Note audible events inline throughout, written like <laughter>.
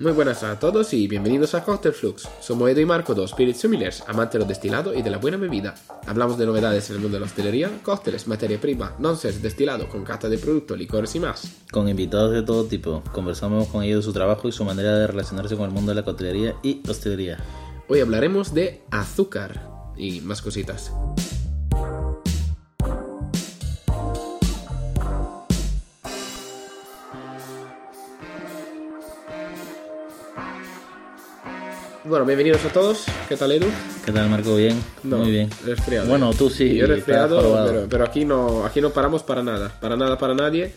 Muy buenas a todos y bienvenidos a Cocktail Flux. Somos Edo y Marco, dos Spirit Similars, amantes de los destilados y de la buena bebida. Hablamos de novedades en el mundo de la hostelería, cócteles, materia prima, nonsense, destilado, con cata de productos, licores y más. Con invitados de todo tipo, conversamos con ellos de su trabajo y su manera de relacionarse con el mundo de la coctelería y hostelería. Hoy hablaremos de azúcar y más cositas. Bueno, bienvenidos a todos. ¿Qué tal, Edu? ¿Qué tal, Marco? Bien, No, muy bien. resfriado. Bueno, tú sí. Yo resfriado, pero, pero aquí, no, aquí no paramos para nada. Para nada, para nadie.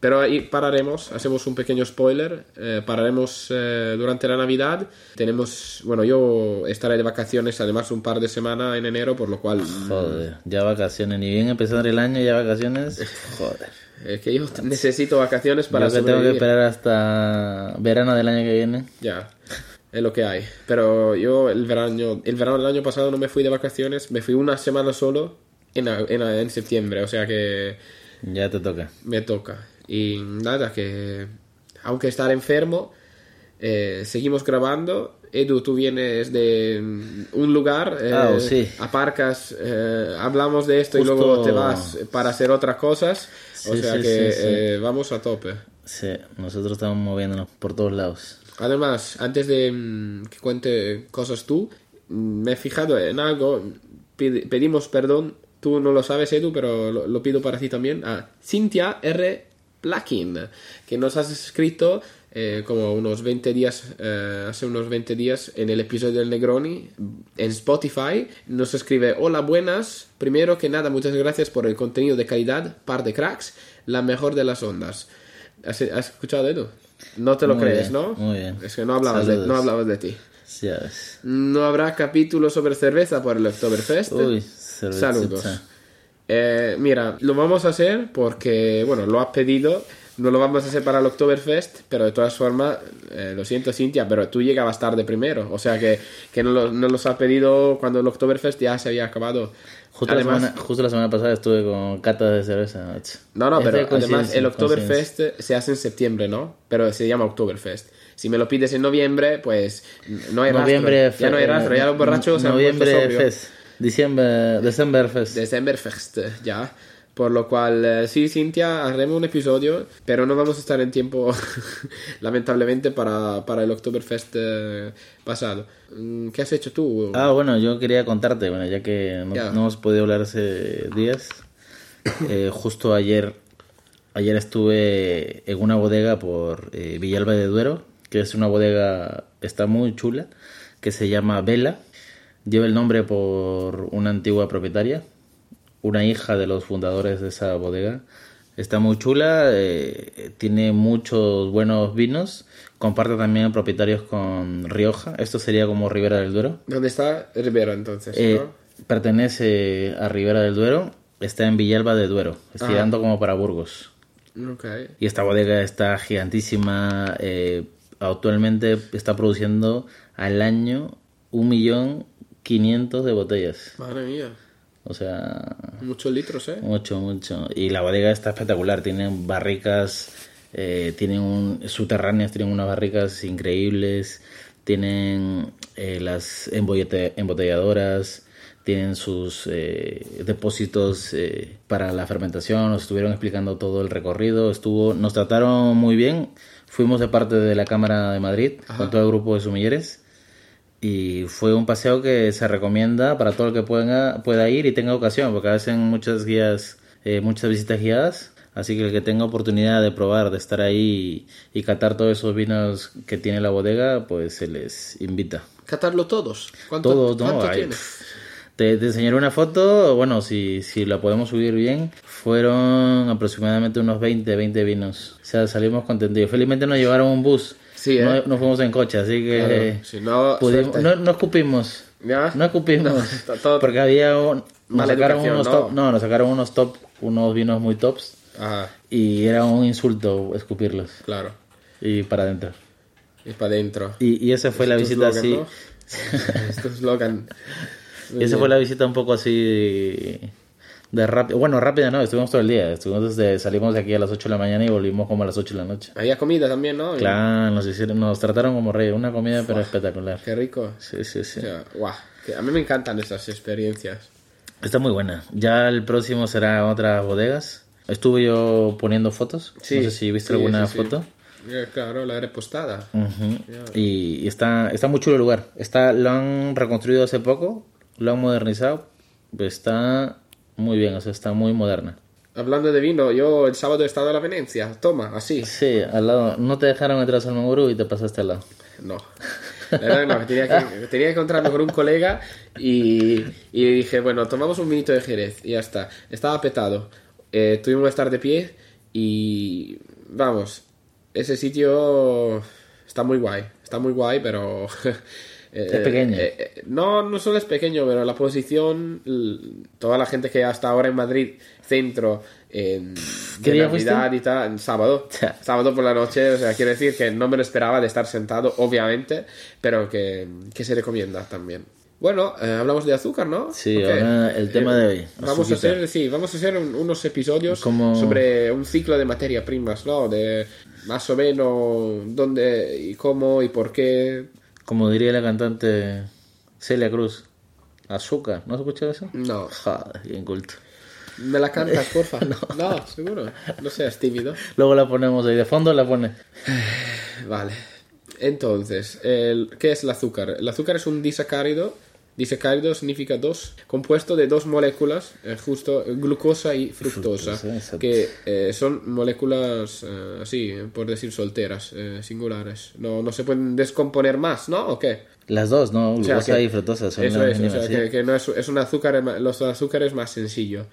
Pero ahí pararemos, hacemos un pequeño spoiler. eh, pararemos eh, durante la Navidad. Tenemos, bueno, yo estaré de vacaciones además un par de semanas en enero, por lo cual Joder, ya vacaciones, ni bien empezar el año, ya vacaciones. <laughs> Joder. es que yo necesito vacaciones para Yo que tengo que esperar hasta verano del año que viene. Ya, es lo que hay. Pero yo el verano, el verano del año pasado no me fui de vacaciones, me fui una semana solo en, en, en septiembre, o sea que Ya te toca. me toca. Y nada, que aunque estar enfermo, eh, seguimos grabando. Edu, tú vienes de un lugar, eh, Ah, sí. aparcas, eh, hablamos de esto y Justo- luego te vas para hacer otras cosas. o Sí, sea sí, que eh, vamos a tope. Sí, nosotros estamos moviéndonos por todos lados. Además, antes de mm, que cuente cosas tú, mm, me he fijado en algo. Pedimos perdón, tú no lo sabes, Edu, pero lo, pido para ti también. A Cynthia R. Plakin, que nos has escrito eh, como unos 20 días, eh, hace unos 20 días, en el episodio del Negroni, en Spotify. Nos escribe: Hola, buenas. Primero que nada, muchas gracias por el contenido de calidad, par de cracks, la mejor de las ondas. ¿Has, has escuchado, Edu? No te lo Muy crees, bien, ¿no? muy bien. Es que no hablabas, de, no hablabas de ti. Sí, ves. No habrá capítulo sobre cerveza por el Oktoberfest. Uy. Saludos. Eh, mira, lo vamos a hacer porque, bueno, lo has pedido. No lo vamos a hacer para el Oktoberfest, pero de todas formas, eh, lo siento, Cintia, pero tú llegabas tarde primero. O sea que, que no, lo, no los has pedido cuando el Oktoberfest ya se había acabado. Justo, Además- la semana, justo la semana pasada estuve con catas de cerveza. No, no, Es de pero además el. Oktoberfest se hace en septiembre, ¿no? Pero se llama Oktoberfest. Si me lo pides en noviembre, pues no hay Noviembre, rastro. Ya no hay rastro, ya los borrachos se han Noviembre. Fest. Diciembre, December Fest. Decemberfest, ya. Por lo cual, eh, sí, Cintia, haremos un episodio, pero no vamos a estar en tiempo, <laughs> lamentablemente, para, para el Oktoberfest eh, pasado. Mm, ¿Qué has hecho tú? Ah, bueno, yo quería contarte, bueno, ya que no, no hemos podido hablar hace días. <coughs> eh, justo ayer, ayer estuve en una bodega por eh, Villalba de Duero, que es una bodega, está muy chula, que se llama Vela. Lleva el nombre por una antigua propietaria, una hija de los fundadores de esa bodega. Está muy chula, eh, tiene muchos buenos vinos, comparte también propietarios con Rioja, esto sería como Ribera del Duero. ¿Dónde está Rivera entonces? Eh, no? pertenece a Ribera del Duero, está en Villalba de Duero, estirando como para Burgos. Y esta bodega está gigantísima, eh, actualmente está produciendo al año un millón quinientos de botellas. Madre mía. O sea, Muchos litros, ¿eh? mucho, mucho. Y la bodega está espectacular. Tienen barricas, eh, tienen un, subterráneas, tienen unas barricas increíbles. Tienen eh, las embotelladoras, tienen sus eh, depósitos eh, para la fermentación. Nos estuvieron explicando todo el recorrido. Estuvo, nos trataron muy bien. Fuimos de parte de la Cámara de Madrid con todo el grupo de sumilleres. Y fue un paseo que se recomienda para todo el que pueda, pueda ir y tenga ocasión, porque hacen muchas guías, eh, muchas visitas guiadas. Así que el que tenga oportunidad de probar, de estar ahí y, y catar todos esos vinos que tiene la bodega, pues se les invita. ¿Catarlo todos? ¿Cuánto, Todos, ¿no? Te, te enseñaré una foto, bueno, si, si la podemos subir bien, fueron aproximadamente unos 20, 20 vinos. O sea, salimos contentos. Felizmente nos llevaron un bus. Sí, ¿eh? no, no fuimos en coche, así que Claro, si no, pudimos- no, no escupimos. ¿Ya? No escupimos. <laughs> No, todo- porque había un, nos sacaron unos ¿no? top, no, nos sacaron unos top, unos vinos muy tops Ajá, y era un insulto escupirlos claro. y para adentro. Y para adentro. Y, y esa fue la visita eslogan, así. ¿no? <laughs> Es tu eslogan. Muy Esa bien. fue la visita un poco así De rápida, bueno, rápida no, estuvimos todo el día. Estuvimos desde, salimos de aquí a las 8 de la mañana y volvimos como a las 8 de la noche. Había comida también, ¿no? Claro, nos, hicieron, nos trataron como reyes. Una comida, pero espectacular. Qué rico. Sí, sí, sí. O sea, a mí me encantan estas experiencias. Está muy buena. Ya el próximo será otras bodegas. Estuve yo poniendo fotos. Sí, no sé si viste sí, alguna sí, sí. foto. Eh, Claro, la repostada. Y, y está, está muy chulo el lugar. Está, lo han reconstruido hace poco, lo han modernizado. Está muy bien, o sea, está muy moderna. Hablando de vino, yo el sábado he estado a la Venecia. Toma, así. Sí, al lado. No te dejaron entrar a Salmanguru y te pasaste al lado. No. La verdad no, tenía que, tenía que encontrarme con un colega y, y dije, bueno, tomamos un vinito de Jerez y ya está. Estaba petado. Eh, tuvimos que estar de pie y vamos, ese sitio está muy guay. Está muy guay, pero... <laughs> eh, Es pequeño. eh, eh, no, no solo es pequeño, pero la posición, toda la gente que hasta ahora en Madrid, centro, en ¿Qué día? Navidad y tal, en sábado, <laughs> sábado por la noche, o sea, quiero decir que no me lo esperaba de estar sentado, obviamente, pero que, que se recomienda también. Bueno, eh, hablamos de azúcar, ¿no? Sí, Ok. ahora el tema de hoy, Vamos a hacer, sí, vamos a hacer un- unos episodios Como- sobre un ciclo de materia primas, ¿no? De más o menos dónde y cómo y por qué. Como diría la cantante Celia Cruz, azúcar. ¿No has escuchado eso? No. Joder, bien culto. ¿Me la cantas, porfa? <laughs> no. seguro. No seas tímido. Luego la ponemos ahí de fondo, la pone. Vale. Entonces, el- ¿qué es el azúcar? El azúcar es un disacárido. Disacárido significa dos, compuesto de dos moléculas, eh, justo glucosa y fructosa, que eh, son moléculas eh, así, por decir solteras, eh, singulares. No, no se pueden descomponer más, ¿no? ¿O qué? Las dos, ¿no? O sea, Glucosa que- y fructosa son Eso es, o sea, sí. que, que no es, es un azúcar, los azúcares más sencillos,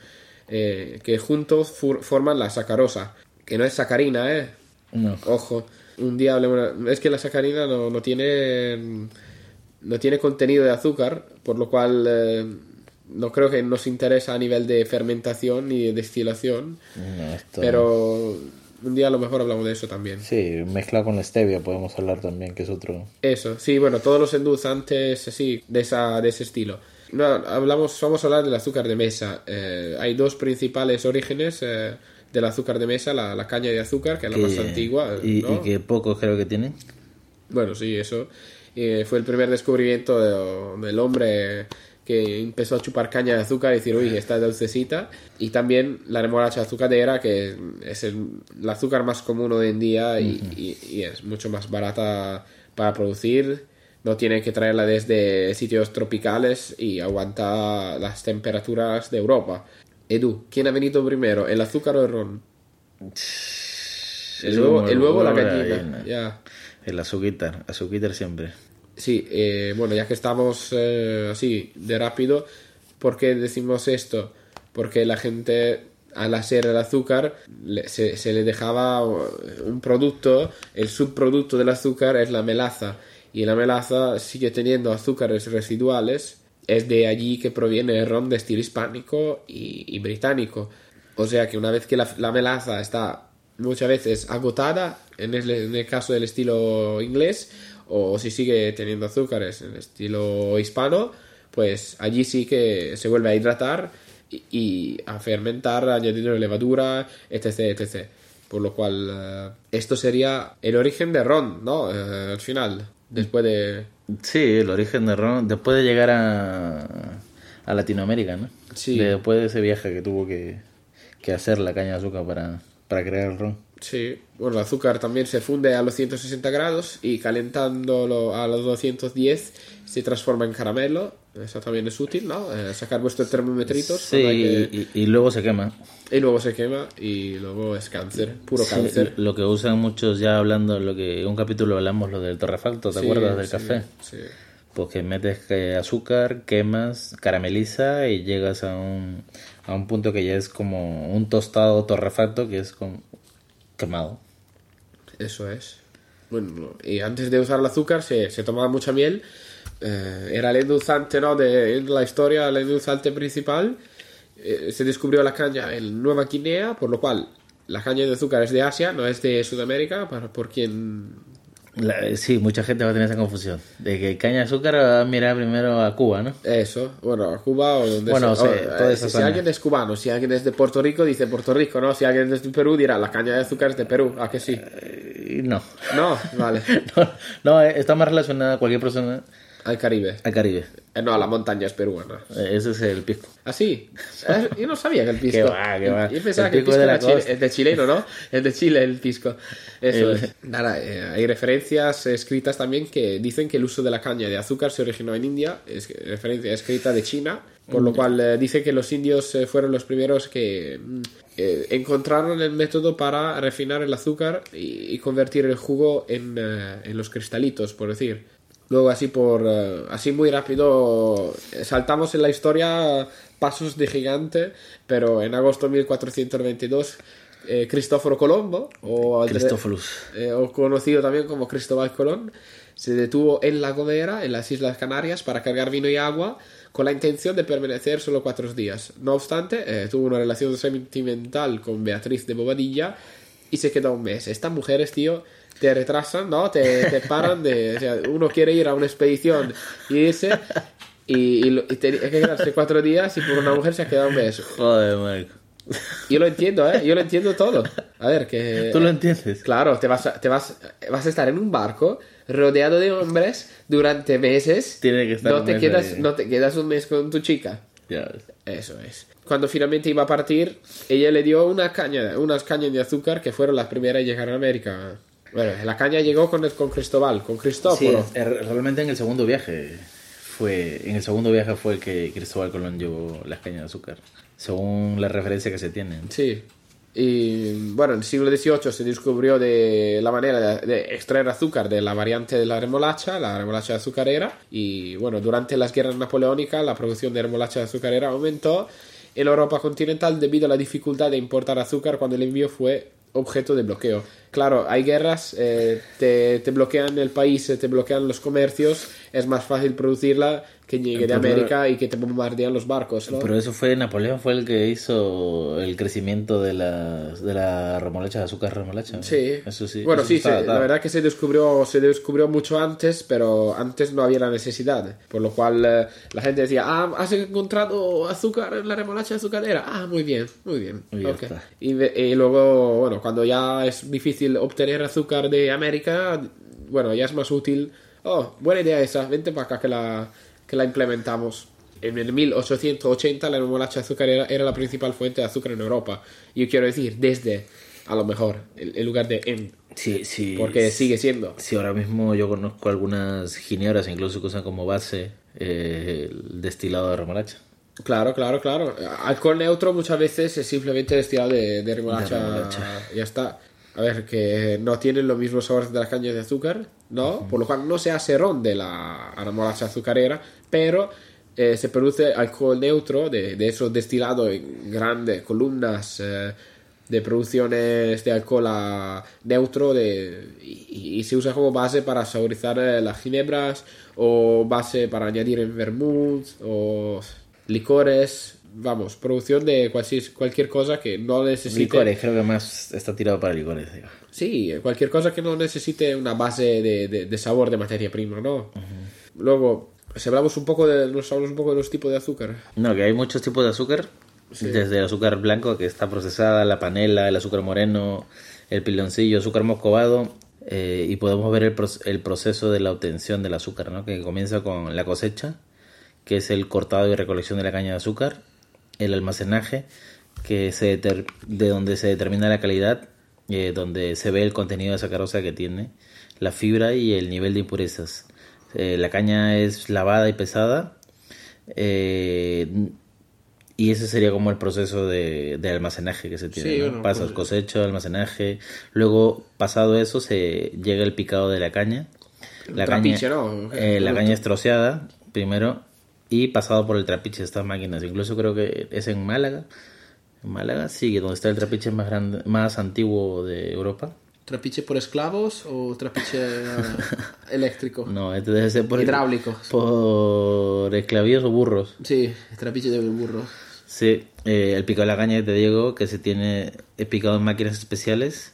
eh, que juntos forman la sacarosa, que no es sacarina, ¿eh? No. Ojo, un día hablemos. Es que la sacarina no, no tiene. No tiene contenido de azúcar, por lo cual eh, no creo que nos interesa a nivel de fermentación ni de destilación. No, esto- Pero un día a lo mejor hablamos de eso también. Sí, mezclado con la stevia podemos hablar también, que es otro... Eso, sí, bueno, todos los endulzantes así, de, esa, de ese estilo. No, hablamos, vamos a hablar del azúcar de mesa. Eh, hay dos principales orígenes eh, del azúcar de mesa, la, la caña de azúcar, que es la más antigua. Y, ¿no? y que pocos creo que tienen. Bueno, sí, eso. Eh, fue el primer descubrimiento de- del hombre que empezó a chupar caña de azúcar y decir, uy, esta es dulcecita. Y también la remolacha azucarera, que es el, el azúcar más común hoy en día y, y- y es mucho más barata para producir. No tiene que traerla desde sitios tropicales y aguanta las temperaturas de Europa. Edu, ¿quién ha venido primero, el azúcar o el ron? El huevo, como el huevo o la huevo y gallina. gallina. Ya. El azuquitar, azuquitar siempre. Sí, eh, bueno, ya que estamos eh, así de rápido, ¿por qué decimos esto? Porque la gente, al hacer el azúcar, se, se le dejaba un producto, el subproducto del azúcar es la melaza, y la melaza sigue teniendo azúcares residuales, es de allí que proviene el ron de estilo hispánico y, y británico. O sea que una vez que la, la melaza está muchas veces agotada, en el, en el caso del estilo inglés, o si sigue teniendo azúcares en el estilo hispano, pues allí sí que se vuelve a hidratar y, y a fermentar añadiendo levadura, etc, etc. Por lo cual, eh, esto sería el origen de ron, ¿no? Eh, al final, después de... Sí, el origen de ron, después de llegar a, a Latinoamérica, ¿no? Sí. Después de ese viaje que tuvo que, que hacer la caña de azúcar para, para crear el ron. Sí, bueno, el azúcar también se funde a los 160 grados y calentándolo a los 210 se transforma en caramelo. Eso también es útil, ¿no? Eh, sacar vuestros termometritos Sí, que- y, y luego se quema. y luego se quema y luego es cáncer, puro Sí, cáncer. lo que usan muchos ya hablando, lo que un capítulo hablamos, lo del torrefacto, ¿te Sí, acuerdas del sí, café? Sí. Pues que metes eh, azúcar, quemas, carameliza y llegas a un, a un punto que ya es como un tostado torrefacto que es como quemado. Eso es. Bueno, y antes de usar el azúcar se, se tomaba mucha miel. Eh, era el endulzante, ¿no? De la historia, el endulzante principal. Eh, se descubrió la caña en Nueva Guinea, por lo cual la caña de azúcar es de Asia, no es de Sudamérica, para, por quien La- sí, mucha gente va a tener esa confusión. De que caña de azúcar va a mirar primero a Cuba, ¿no? Eso, bueno, a Cuba o donde Bueno, sea. sí, O, toda eh, si zona. alguien es cubano, si alguien es de Puerto Rico, dice Puerto Rico, ¿no? Si alguien es de Perú, dirá la caña de azúcar es de Perú. ¿A que sí? Y no. No, vale. <laughs> no, no, eh, está más relacionada cualquier persona Al Caribe. al Caribe. Eh, no, la montaña es peruana. Eh, Ese es el pisco. ¿Ah, sí? Eh, Yo no sabía que el pisco... <laughs> Qué va, qué va. Yo pensaba El que el pisco de era chile- es de chileno, ¿no? Es de Chile el pisco. Eso El- es. Nada, eh, hay referencias escritas también que dicen que el uso de la caña de azúcar se originó en India. Es referencia escrita de China. Por lo cual eh, dice que los indios eh, fueron los primeros que mm, eh, encontraron el método para refinar el azúcar y, y convertir el jugo en, en los cristalitos, por decir. Luego así por eh, así muy rápido eh, saltamos en la historia pasos de gigante, pero en agosto de 1422 eh, Cristóforo Colombo o, eh, o conocido también como Cristóbal Colón se detuvo en La Gomera, en las Islas Canarias, para cargar vino y agua con la intención de permanecer solo cuatro días. No obstante, eh, tuvo una relación sentimental con Beatriz de Bobadilla y se quedó un mes. Estas mujeres, tío, te retrasan, ¿no? Te, te paran de... O sea, uno quiere ir a una expedición y irse y, y, y tenía que quedarse cuatro días y por una mujer se ha quedado un mes. Joder, Marco. Yo lo entiendo, ¿eh? Yo lo entiendo todo. A ver, que... ¿Tú lo entiendes? Claro, te vas, a, te vas, vas a estar en un barco rodeado de hombres durante meses. Tiene que estar no te quedas, ahí. no te quedas un mes con tu chica. Ya ves. Eso es. Cuando finalmente iba a partir, ella le dio una caña, unas cañas de azúcar que fueron las primeras en llegar a América. Bueno, la caña llegó con, con Cristóbal, con Sí, Cristóforo. realmente en el segundo viaje fue en el segundo viaje fue que Cristóbal Colón llevó las cañas de azúcar, según la referencia que se tiene. Sí. Y bueno, en el siglo XVIII se descubrió de la manera de, de extraer azúcar de la variante de la remolacha, la remolacha azucarera. Y bueno, durante las guerras napoleónicas la producción de remolacha azucarera aumentó en Europa continental debido a la dificultad de importar azúcar cuando el envío fue objeto de bloqueo. Claro, hay guerras, eh, te, te bloquean el país, eh, te bloquean los comercios, es más fácil producirla que llegue de América y que te bombardean los barcos, ¿no? Pero eso fue Napoleón fue el que hizo el crecimiento de la de la remolacha de azúcar remolacha. ¿no? Sí. Eso sí. Bueno, eso sí, la verdad que se descubrió, se descubrió mucho antes, pero antes no había la necesidad. Por lo cual eh, la gente decía, ah, has encontrado azúcar en la remolacha azucarera. Ah, muy bien, muy bien. Y y luego, bueno, cuando ya es difícil obtener azúcar de América, bueno, ya es más útil. Oh, buena idea esa, vente para acá que la, que la implementamos. En el 1880 la remolacha azucarera era la principal fuente de azúcar en Europa. Yo quiero decir, desde, a lo mejor, en en lugar de en. Sí, sí. Porque sigue siendo. Sí, ahora mismo yo conozco algunas ginebras incluso que usan como base eh, el destilado de remolacha. Claro, claro, claro. Alcohol neutro muchas veces es simplemente destilado de, de remolacha. De remolacha. Ya está. A ver, que no tienen los mismos sabores de las cañas de azúcar, ¿no? Por lo cual no se hace ron de la remolacha azucarera, pero eh, se produce alcohol neutro de, de esos destilados en grandes columnas eh, de producciones de alcohol a- neutro de, y, y se usa como base para saborizar eh, las ginebras o base para añadir en vermouth o licores, vamos, producción de cualquier, cualquier cosa que no necesite... Licores, creo que más está tirado para licores. digo. Sí, cualquier cosa que no necesite una base de, de- de sabor de materia prima, ¿no? Luego, si hablamos un poco de, nos hablamos un poco de los tipos de azúcar. No, que hay muchos tipos de azúcar. Desde el azúcar blanco que está procesada, la panela, el azúcar moreno, el piloncillo, azúcar moscovado. eh, y podemos ver el, el proceso de la obtención del azúcar, ¿no? Que comienza con la cosecha, que es el cortado y recolección de la caña de azúcar. El almacenaje, que se de donde se determina la calidad, eh, donde se ve el contenido de sacarosa que tiene, la fibra y el nivel de impurezas. Eh, la caña es lavada y pesada. eh, y ese sería como el proceso de, de almacenaje que se tiene. Sí, ¿no? bueno, Pasas pues- cosecha, almacenaje. Luego, pasado eso, se llega el picado de la caña. La caña, ¿no? eh, la caña es troceada primero y pasado por el trapiche estas máquinas. Incluso creo que es en Málaga. En Málaga, sí, donde está el trapiche más grande, más antiguo de Europa. ¿Trapiche por esclavos o trapiche <laughs> eléctrico? No, este debe ser por Hidráulico. Por esclavíos o burros. Sí, trapiche de burro. Sí, eh, el picado de la caña, te digo, que se tiene picado en máquinas especiales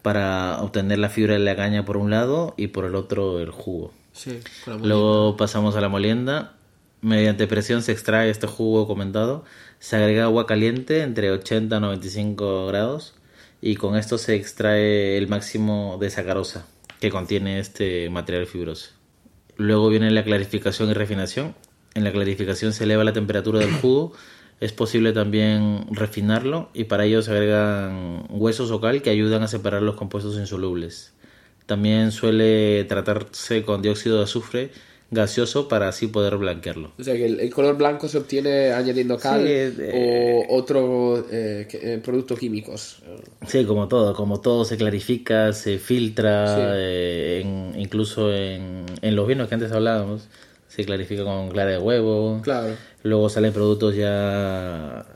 para obtener la fibra de la caña por un lado y por el otro el jugo. Sí, con la Luego pasamos a la molienda. Mediante presión se extrae este jugo comentado. Se agrega agua caliente entre 80 y 95 grados y con esto se extrae el máximo de sacarosa que contiene este material fibroso. Luego viene la clarificación y refinación. En la clarificación se eleva la temperatura del jugo. <clears throat> Es posible también refinarlo y para ello se agregan huesos o cal que ayudan a separar los compuestos insolubles. También suele tratarse con dióxido de azufre gaseoso para así poder blanquearlo. O sea que el, el color blanco se obtiene añadiendo cal Sí, eh, o otro eh, eh, productos químicos. Sí, como todo, como todo se clarifica, se filtra, Sí. en- incluso en, en los vinos que antes hablábamos, se clarifica con clara de huevo. Claro. Luego salen productos ya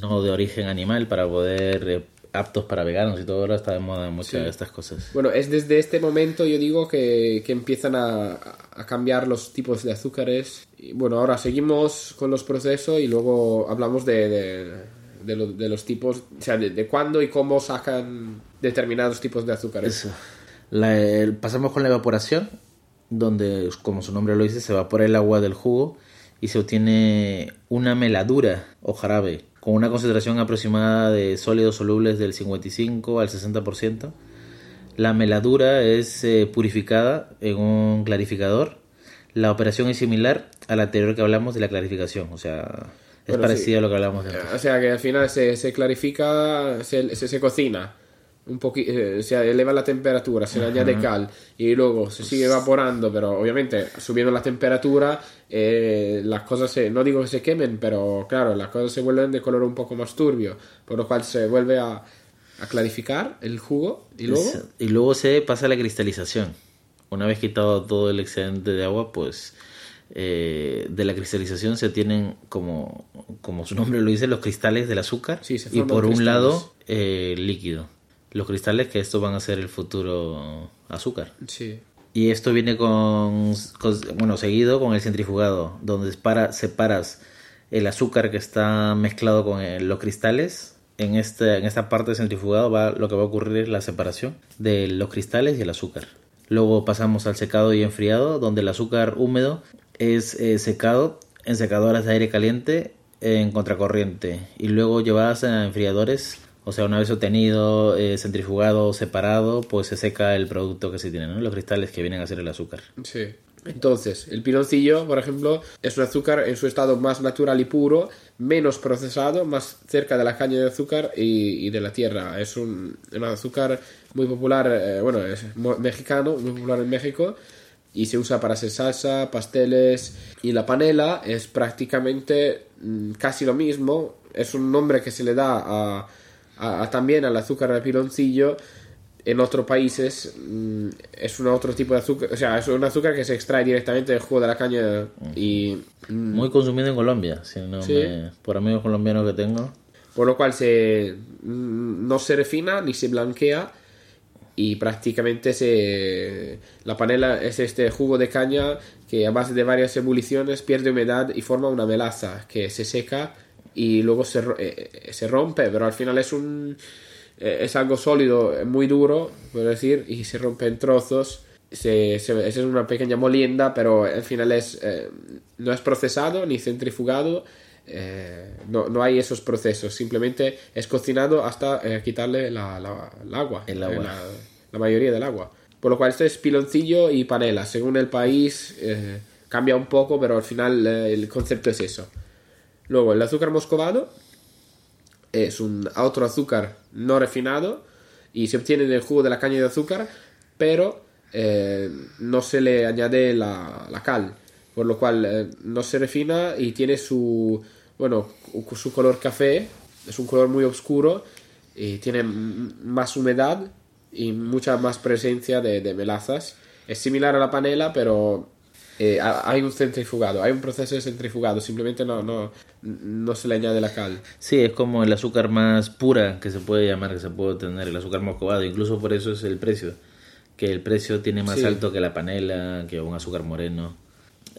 no de origen animal para poder aptos para veganos y todo ahora está de moda muchas Sí. de estas cosas. Bueno, es desde este momento, yo digo, que, que empiezan a, a cambiar los tipos de azúcares. Y bueno, ahora seguimos con los procesos y luego hablamos de, de, de lo- de los tipos, o sea, de, cuándo y cómo sacan determinados tipos de azúcares. Eso. La- el- pasamos con la evaporación, donde, como su nombre lo dice, se evapora el agua del jugo y se obtiene una meladura o jarabe con una concentración aproximada de sólidos solubles del 55 al 60%. La meladura es eh, purificada en un clarificador. La operación es similar a la anterior que hablamos de la clarificación, o sea, es Bueno, parecida sí. a lo que hablamos de antes. O sea que al final se, se clarifica, se, se, se cocina, un poqui- eh, se eleva la temperatura, se le añade cal y luego se sigue evaporando, pero obviamente subiendo la temperatura eh, las cosas se, no digo que se quemen, pero claro, las cosas se vuelven de color un poco más turbio, por lo cual se vuelve a, a clarificar el jugo y luego... Es- y luego se pasa a la cristalización. Una vez quitado todo el excedente de agua, pues eh, de la cristalización se tienen, como, como su nombre lo dice, los cristales del azúcar. Sí, y por un lado, eh, líquido. Los cristales que estos van a ser el futuro azúcar. Sí. Y esto viene con, con- bueno, seguido con el centrifugado, donde para, separas el azúcar que está mezclado con el- los cristales. En, este, en esta parte del centrifugado va, lo que va a ocurrir es la separación de los cristales y el azúcar. Luego pasamos al secado y enfriado, donde el azúcar húmedo es eh, secado en secadoras de aire caliente en contracorriente y luego llevadas a enfriadores. O sea, una vez obtenido, eh, centrifugado, separado, pues se seca el producto que se tiene, ¿no? Los cristales que vienen a ser el azúcar. Sí. Entonces, el piloncillo, por ejemplo, es un azúcar en su estado más natural y puro, menos procesado, más cerca de la caña de azúcar y, y de la tierra. Es un, un azúcar muy popular, eh, bueno, es mexicano, muy popular en México y se usa para hacer salsa, pasteles y la panela es prácticamente mm, casi lo mismo. Es un nombre que se le da a, a- a también al azúcar de piloncillo en otros países mm, es un otro tipo de azúcar, o sea, es un azúcar que se extrae directamente del jugo de la caña y mm, Muy consumido en Colombia, si no Sí. me- por amigos colombianos que tengo. por lo cual se mm, no se refina ni se blanquea y prácticamente se la panela es este jugo de caña que a base de varias ebulliciones pierde humedad y forma una melaza que se seca y luego se, eh, eh, se rompe, pero al final es un eh, es algo sólido, eh, muy duro, puedo decir, y se rompe en trozos. Se, se- es una pequeña molienda, pero al final es, eh, no es procesado ni centrifugado. no, no hay esos procesos, simplemente es cocinado hasta quitarle la, agua, El agua. La, la mayoría del agua. Por lo cual esto es piloncillo y panela. Según el país cambia un poco, pero al final el concepto es eso. Luego el azúcar moscovado es un otro azúcar no refinado y se obtiene del jugo de la caña de azúcar, pero eh, no se le añade la, la cal, por lo cual eh, no se refina y tiene su, bueno, su color café, es un color muy oscuro y tiene más humedad y mucha más presencia de melazas. Es similar a la panela, pero eh, ha- hay un centrifugado, hay un proceso de centrifugado, simplemente no, no, no se le añade la cal. Sí, es como el azúcar más pura que se puede llamar, que se puede obtener, el azúcar moscovado. Incluso por eso es el precio, que el precio tiene más Sí. alto que la panela, que un azúcar moreno.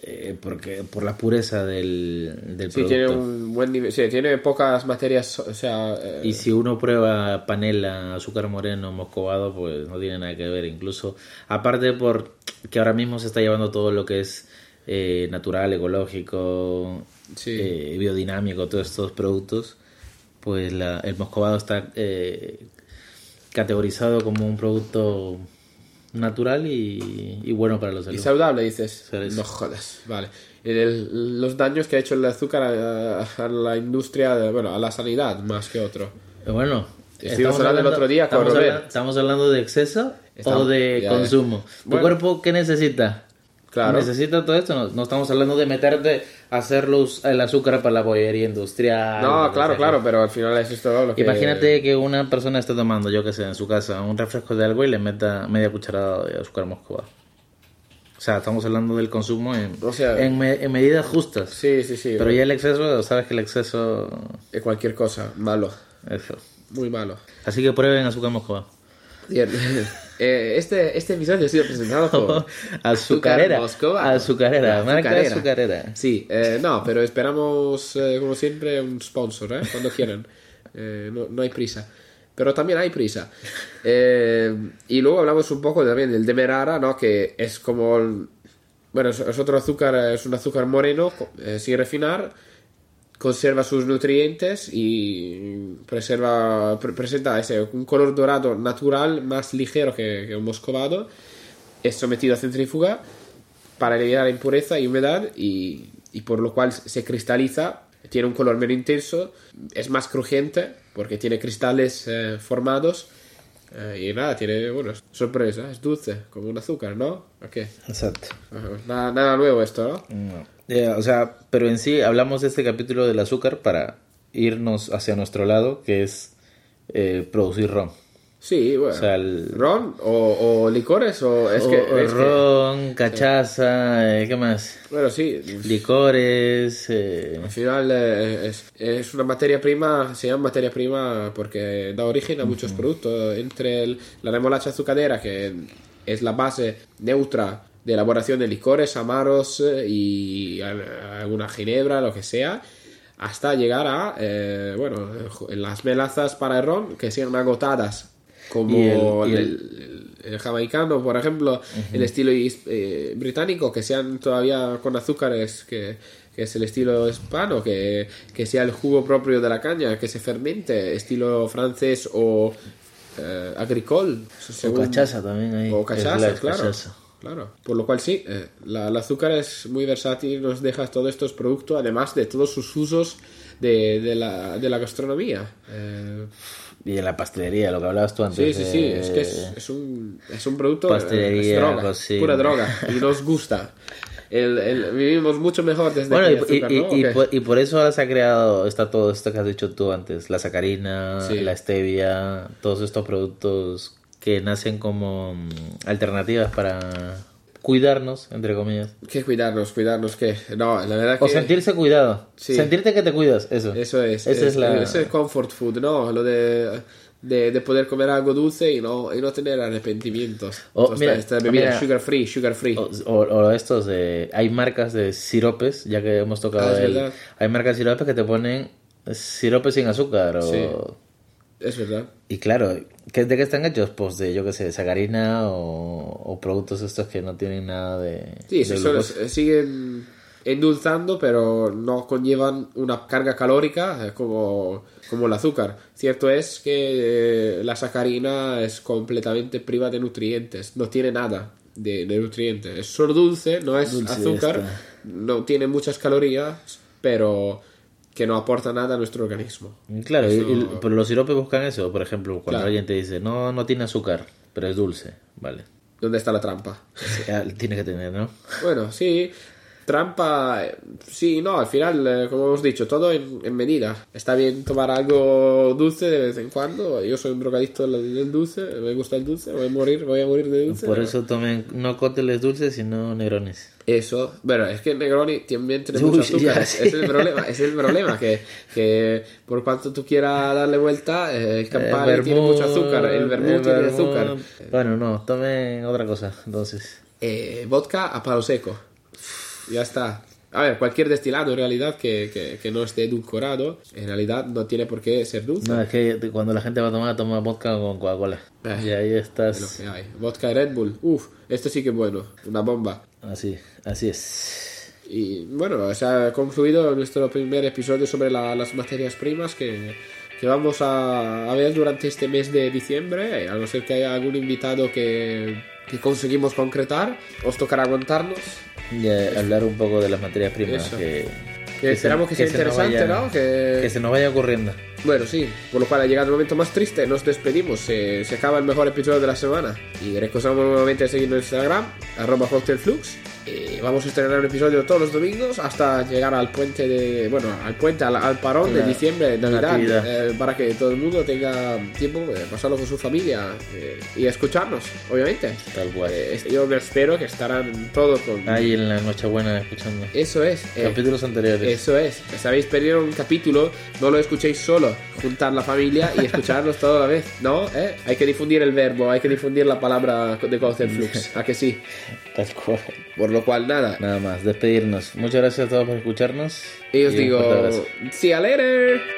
Eh, porque por la pureza del, del Sí, producto. tiene un buen nivel. Sí, tiene pocas materias. O sea. eh, Y si uno prueba panela, azúcar moreno, moscovado, pues no tiene nada que ver. Incluso, aparte por que ahora mismo se está llevando todo lo que es eh, natural, ecológico, Sí. eh, biodinámico, todos estos productos, pues la- el moscovado está eh, categorizado como un producto natural y, y bueno para los y salud. saludable, dices. No jodas. Vale. El- los daños que ha hecho el azúcar a, a la industria, bueno, a la sanidad más que otro. Bueno, Estuvimos hablando el otro día con estamos, Robert. habla- estamos hablando de exceso Estamos- o de consumo. ¿Tu Bueno. cuerpo qué necesita? Claro. Necesita todo esto. No, no estamos hablando de meterte a hacer los- el azúcar para la bollería industrial. No, claro, sea. claro, pero al final es esto lo que. Imagínate que una persona esté tomando, yo que sé, en su casa, un refresco de algo y le meta media cucharada de azúcar moscovado. O sea, estamos hablando del consumo en, O sea- en, me- en medidas justas. Sí, sí, sí. Pero ya el exceso, sabes que el exceso De cualquier cosa, malo. es feo. Muy malo. Así que prueben azúcar moscovado. Bien. <laughs> Eh, este, este episodio ha sido presentado por. <laughs> Azucarera. Moscova. Azucarera. Marca azucarera. azucarera. Sí, eh, no, pero esperamos, eh, como siempre, un sponsor, ¿eh? Cuando quieran. <laughs> No, no hay prisa. Pero también hay prisa. <laughs> Y luego hablamos un poco también del demerara, ¿no? Que es como... el- bueno, es, es otro azúcar, es un azúcar moreno, sin refinar, conserva sus nutrientes y preserva, pre- presenta ese, un color dorado natural más ligero que, que un moscovado. Es sometido a centrífuga para eliminar impureza y humedad y, y por lo cual se cristaliza, tiene un color menos intenso, es más crujiente porque tiene cristales eh, formados eh, y nada, tiene, bueno, es sorpresa, es dulce, como un azúcar, ¿no? ¿O qué? Exacto. Nada, nada nuevo esto, ¿no? No. Eh, o sea, pero en sí hablamos de este capítulo del azúcar para irnos hacia nuestro lado, que es eh, producir ron. Sí, bueno. O sea, el- ¿Ron o, o licores o es que... Ron, cachaza, eh, ¿qué más? bueno, sí, Licores. eh, Al final es, es una materia prima, se llama materia prima porque da origen a muchos productos. Entre el- la remolacha azucarera, que es la base neutra de elaboración de licores, amaros eh, y alguna ginebra, lo que sea, hasta llegar a, eh, bueno, las melazas para el ron que sean agotadas. Como el- y el, el- el- el jamaicano, por ejemplo, el estilo eh, británico, que sean todavía con azúcares, que, que es el estilo hispano, que, que sea el jugo propio de la caña, que se fermente, estilo francés o eh, agricole. o cachaza también ahí. o cachaza, claro. cachaza. Claro. Por lo cual sí, eh, la, el azúcar es muy versátil, nos deja todos estos productos, además de todos sus usos de, de, la, de la gastronomía. Eh, Y de la pastelería, lo que hablabas tú antes. Sí, sí, sí, es que es, es un, es un producto, Pastelería, eh, es droga, cocina. pura droga, y nos gusta. El, el- vivimos mucho mejor desde Bueno, que y, hay azúcar, y- ¿no? y- ¿O qué? y por, y por eso ahora se ha creado, está todo esto que has dicho tú antes, la sacarina, Sí. la stevia, todos estos productos que nacen como mm, alternativas para cuidarnos, entre comillas. Que cuidarnos, cuidarnos, que no, la verdad que O sentirse cuidado, Sí. sentirte que te cuidas, eso. eso es, Esa es, la... ese es comfort food, ¿no? Lo de, de, de poder comer algo dulce y no, y no tener arrepentimientos. Oh, Entonces, mira, esta bebida mira. sugar free, sugar free. O, o- o estos de... Hay marcas de siropes, ya que hemos tocado Ah, es el-. Hay marcas de siropes que te ponen siropes sin azúcar o... Sí. Es verdad. Y claro, ¿qué- ¿de qué están hechos? Pues de, yo qué sé, sacarina o, o productos estos que no tienen nada de... Sí, de glucosa. eh, siguen endulzando, pero no conllevan una carga calórica como, como el azúcar. Cierto es que eh, la sacarina es completamente priva de nutrientes, no tiene nada de, de nutrientes. Es solo dulce, no es Dulce, azúcar, no tiene muchas calorías, pero que no aporta nada a nuestro organismo. Y Claro, Eso- y- pero los siropes buscan eso. Por ejemplo, cuando Claro. alguien te dice, no, no tiene azúcar, pero es dulce, vale. ¿Dónde está la trampa? Ya, <laughs> tiene que tener, ¿no? Bueno, sí. Trampa, eh, sí, no, al final, eh, como hemos dicho, todo en, en medida. Está bien tomar algo dulce de vez en cuando. Yo soy un drogadicto del dulce, me gusta el dulce, voy a morir, voy a morir de dulce. Por eso tomen no cócteles dulces, sino negrones. Eso, bueno, es que el Negroni también tiene Uy, mucho azúcar. ya, es, sí. es el problema, es el problema que, que por cuanto tú quieras darle vuelta, eh, el Campari Eh, tiene mucho azúcar, el vermut tiene vermut. azúcar. Bueno, no, tomen otra cosa, entonces. Eh, vodka a palo seco. Ya está. A ver, cualquier destilado en realidad que, que, que no esté edulcorado, en realidad no tiene por qué ser dulce. No, es que cuando la gente va a tomar, toma vodka con Coca-Cola. Eh, y ahí Es lo estás. que hay. Vodka Red Bull. Uf, esto sí que es bueno. Una bomba. Así, así es. Y bueno, se ha concluido nuestro primer episodio sobre la- las materias primas que, que vamos a, a ver durante este mes de diciembre. A no ser que haya algún invitado que, que conseguimos concretar, os tocará aguantarnos. Y hablar un poco de las materias primas. Que, Que esperamos que sea interesante, vaya- ¿no? Que- se nos vaya ocurriendo. Bueno, sí, por lo cual ha llegado el momento más triste, nos despedimos, se, se acaba el mejor episodio de la semana. Y recordamos nuevamente seguirnos en Instagram, arroba Flux. Vamos a estrenar un episodio todos los domingos hasta llegar al puente de. Bueno, al puente, al, al parón de diciembre, de Navidad, eh, para que todo el mundo tenga tiempo de pasarlo con su familia eh, y escucharnos, obviamente. Tal cual. Eh, yo me espero que estarán todos con. Ahí en la Nochebuena escuchando. Eso es. eh, Capítulos anteriores. eso es. Si habéis perdido un capítulo, no lo escuchéis solo. Juntar la familia y escucharnos <laughs> toda la vez. ¿No? ¿Eh? Hay que difundir el verbo, hay que difundir la palabra de Concept Flux. ¿A que sí? Tal cual. Por lo cual, nada. Nada más, despedirnos. Muchas gracias a todos por escucharnos. Y os fuerte digo, see you later.